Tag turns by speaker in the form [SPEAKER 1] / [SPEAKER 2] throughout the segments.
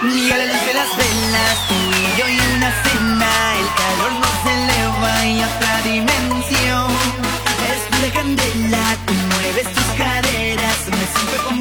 [SPEAKER 1] Ni a la luz de las velas, tú y yo y una cena. El calor nos eleva y a otra dimensión. Es pura candela, tú mueves tus caderas. Me siento como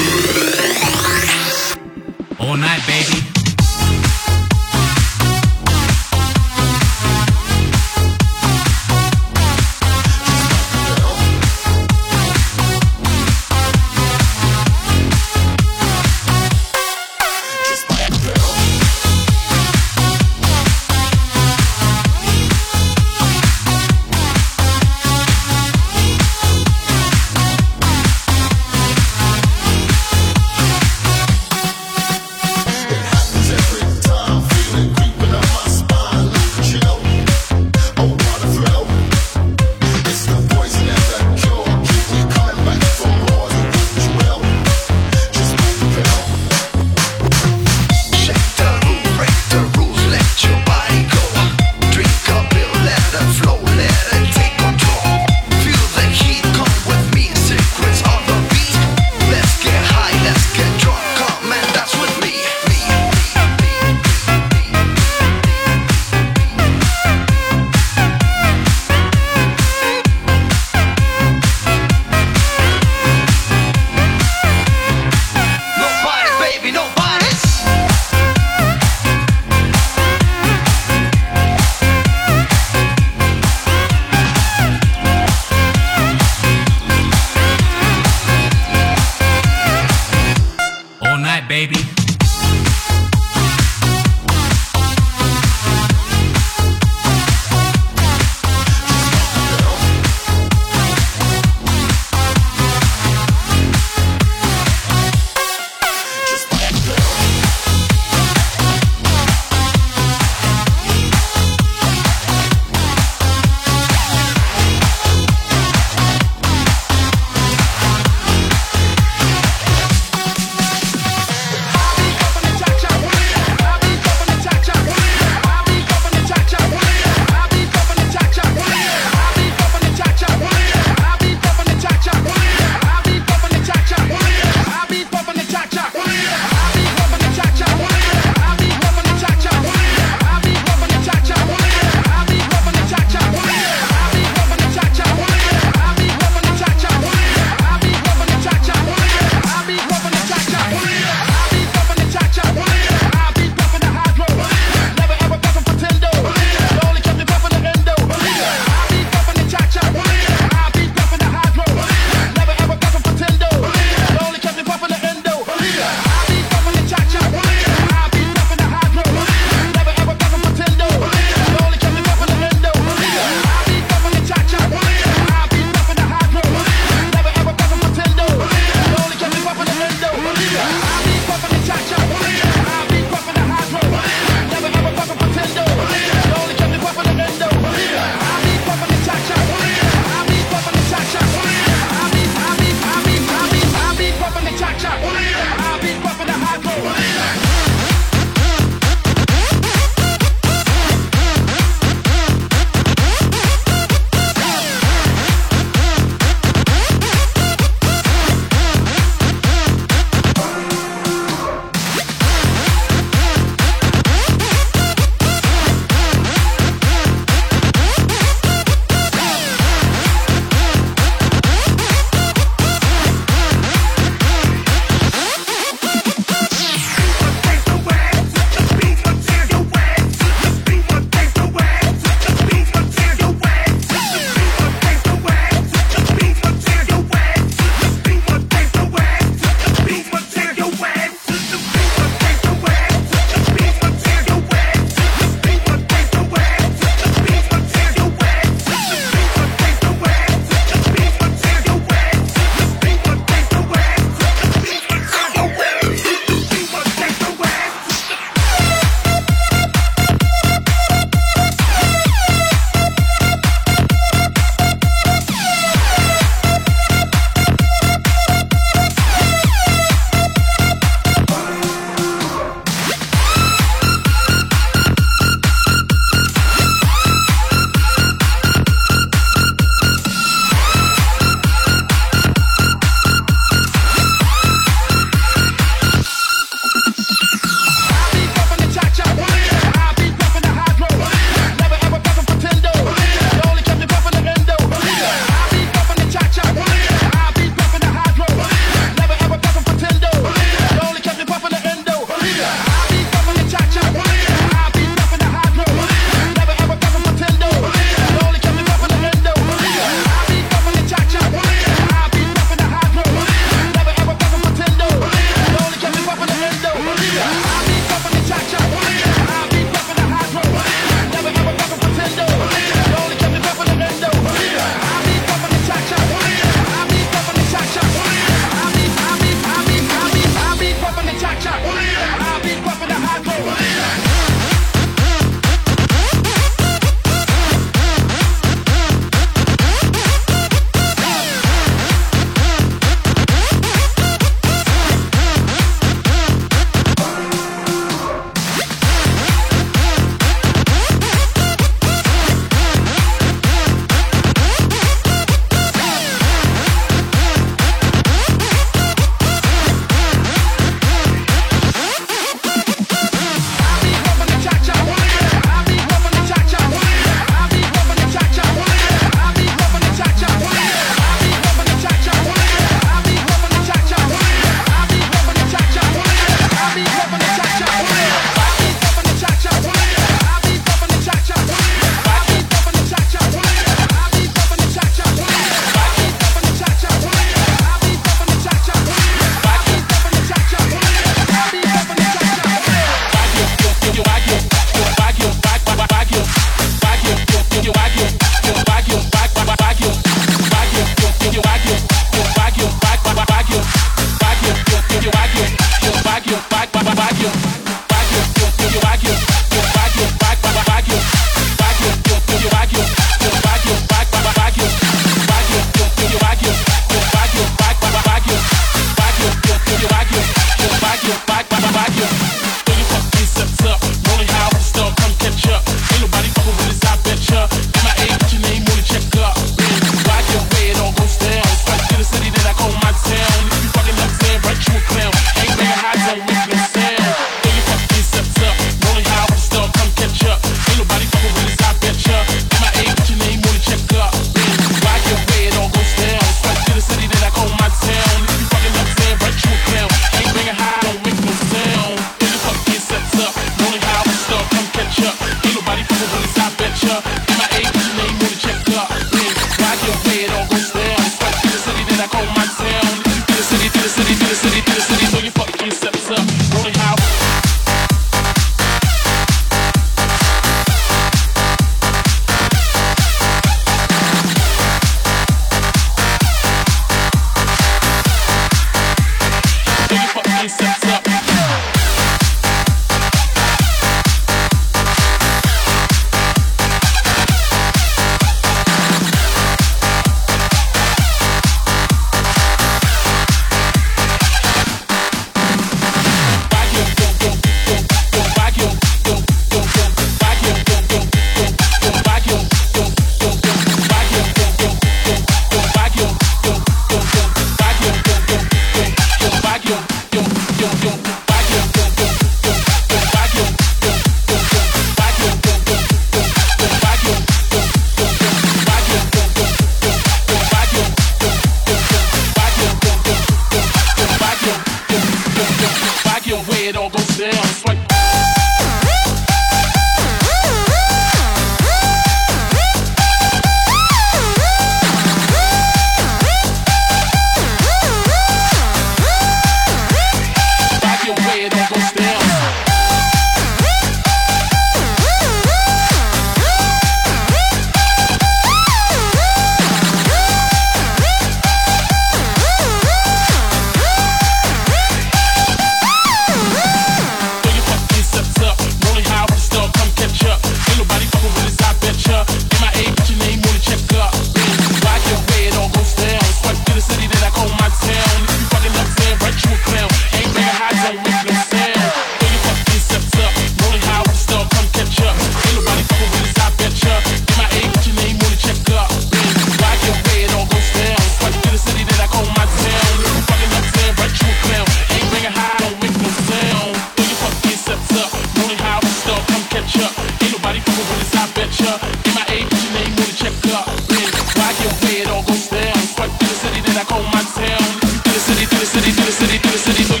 [SPEAKER 2] city, to the city, to the city.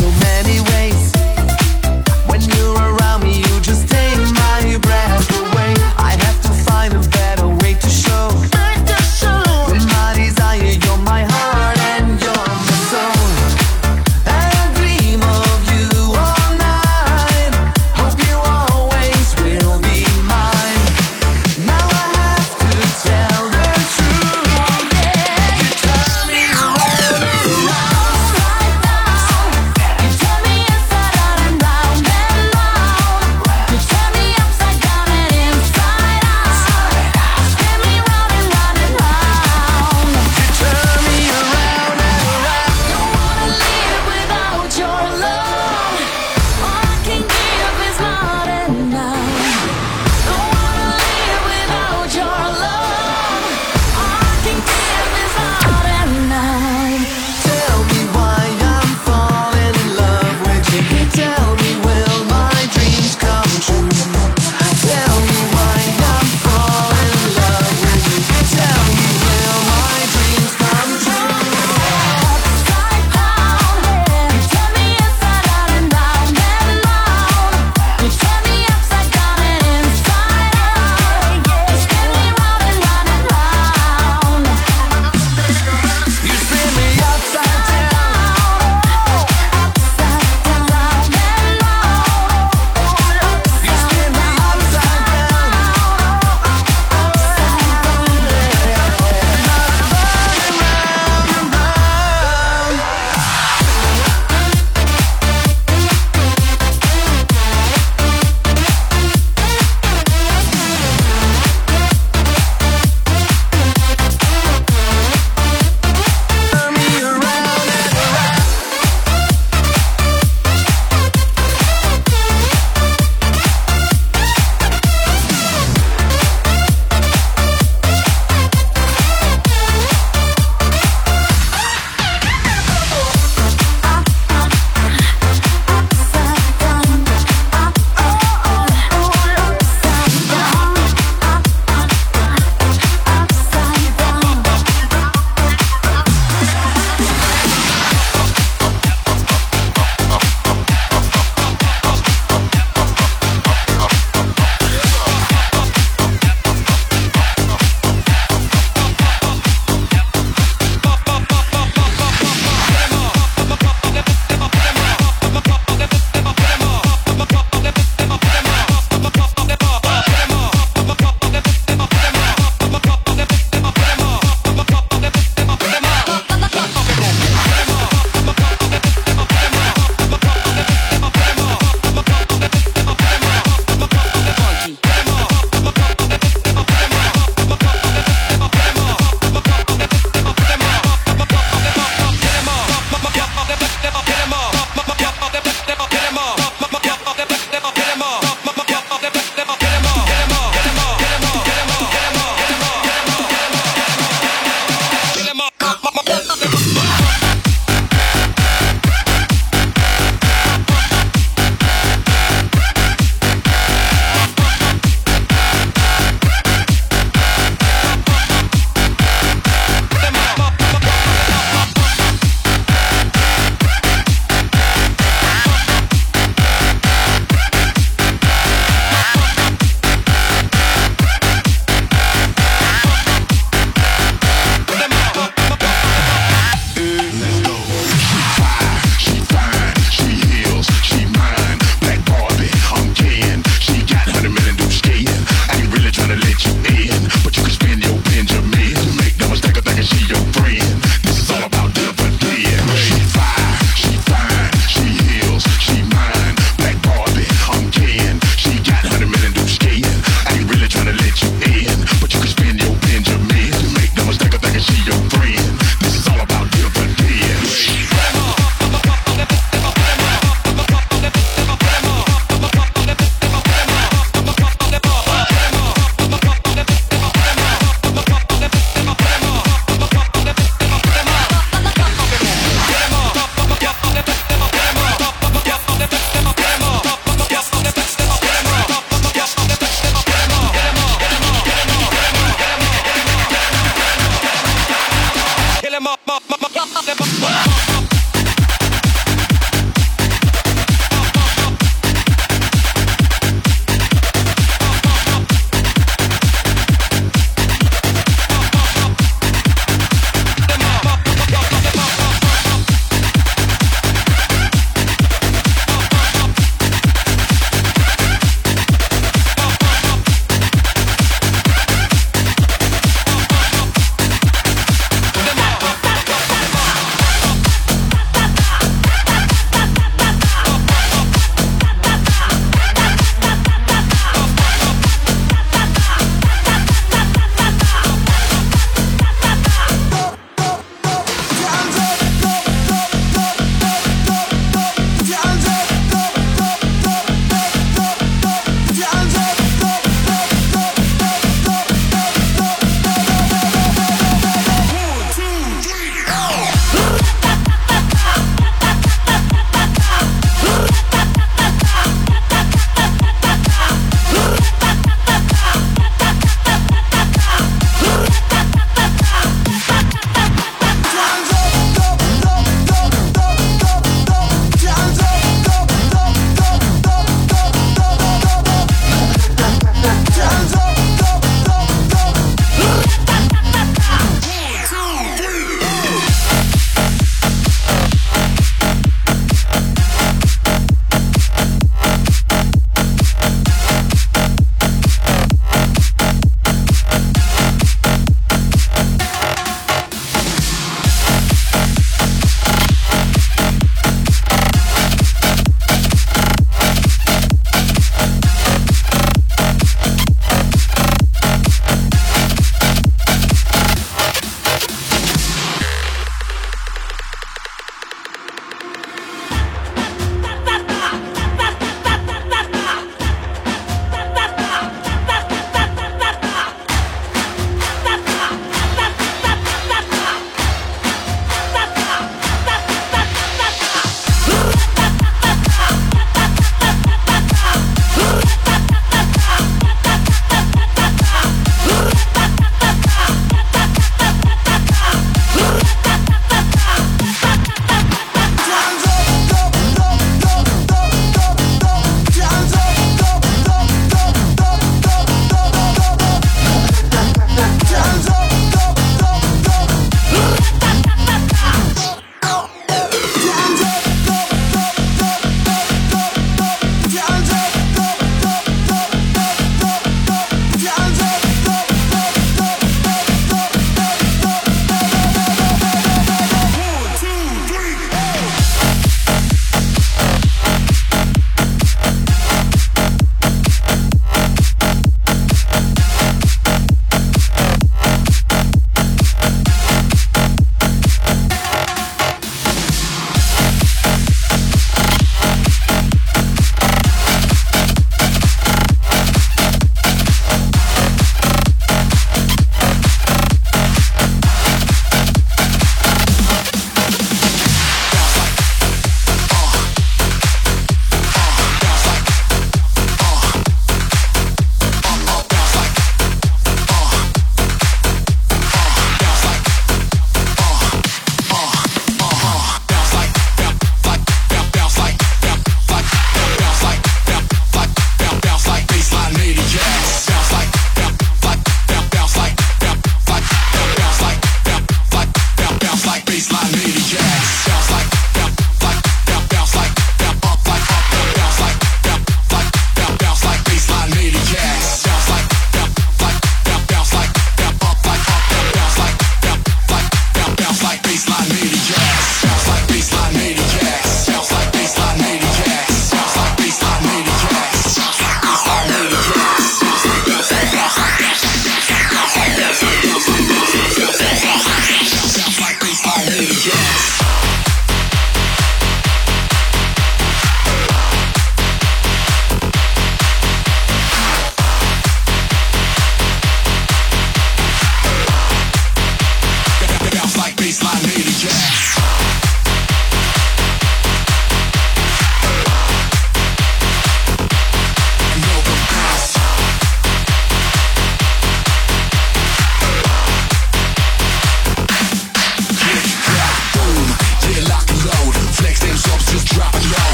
[SPEAKER 2] so many ways. When you're